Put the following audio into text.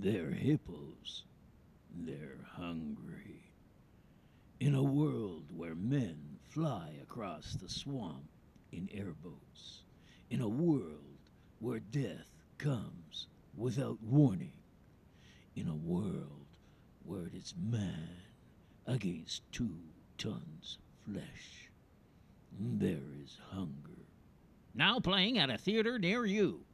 They're hippos. They're hungry. In a world where men fly across the swamp in airboats, in a world where death comes without warning, in a world where it is man against two tons of flesh, there is hunger. Now playing at a theater near you.